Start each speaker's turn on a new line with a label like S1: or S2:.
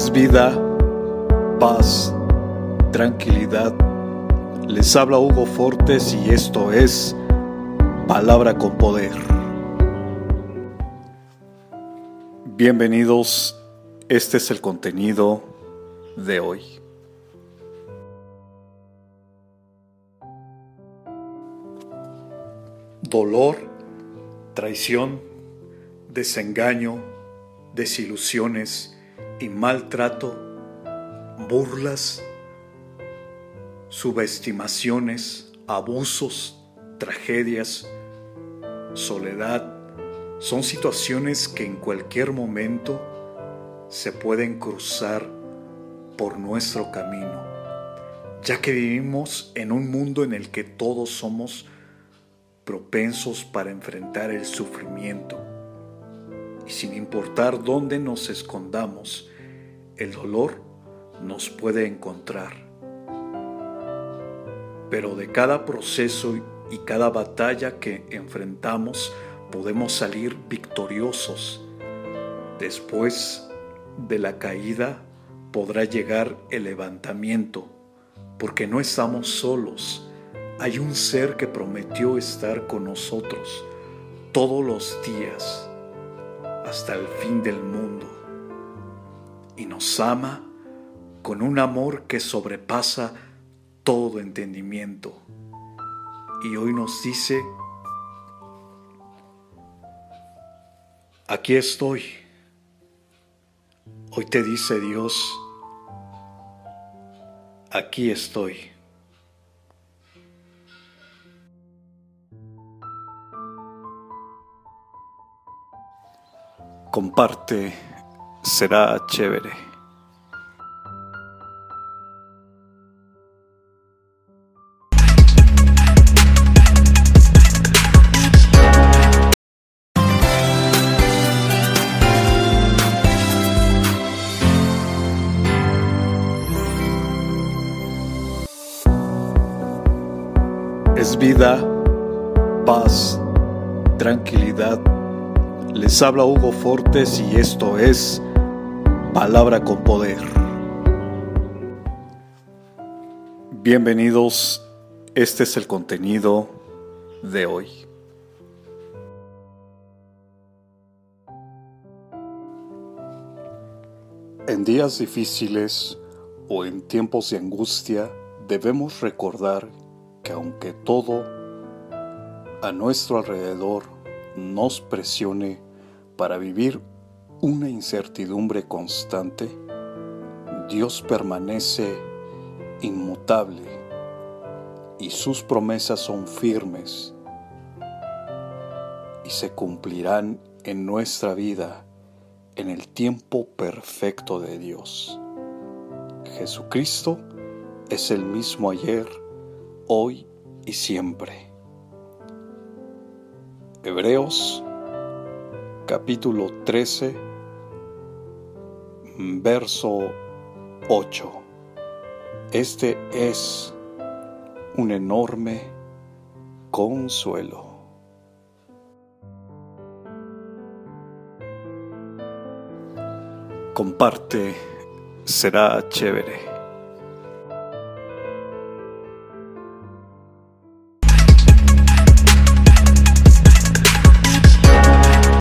S1: es vida, paz, tranquilidad. Les habla Hugo Fortes y esto es Palabra con Poder. Bienvenidos, este es el contenido de hoy. Dolor, traición, desengaño, desilusiones y maltrato, burlas, subestimaciones, abusos, tragedias, soledad, son situaciones que en cualquier momento se pueden cruzar por nuestro camino, ya que vivimos en un mundo en el que todos somos propensos para enfrentar el sufrimiento. Y sin importar dónde nos escondamos, el dolor nos puede encontrar. Pero de cada proceso y cada batalla que enfrentamos podemos salir victoriosos. Después de la caída podrá llegar el levantamiento, porque no estamos solos. Hay un ser que prometió estar con nosotros todos los días hasta el fin del mundo y nos ama con un amor que sobrepasa todo entendimiento. Y hoy nos dice, aquí estoy. Hoy te dice Dios, aquí estoy. comparte, será chévere. Es vida, paz, tranquilidad les habla Hugo Fortes y esto es Palabra con Poder. Bienvenidos, este es el contenido de hoy. En días difíciles o en tiempos de angustia debemos recordar que aunque todo a nuestro alrededor nos presione para vivir una incertidumbre constante, Dios permanece inmutable y sus promesas son firmes y se cumplirán en nuestra vida en el tiempo perfecto de Dios. Jesucristo es el mismo ayer, hoy y siempre. Hebreos capítulo 13, verso 8. Este es un enorme consuelo. Comparte, será chévere.